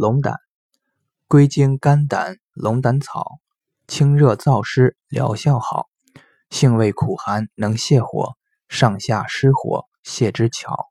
龙胆，归经肝胆，龙胆草，清热燥湿，疗效好。性味苦寒，能泻火，上下湿火，泻之巧。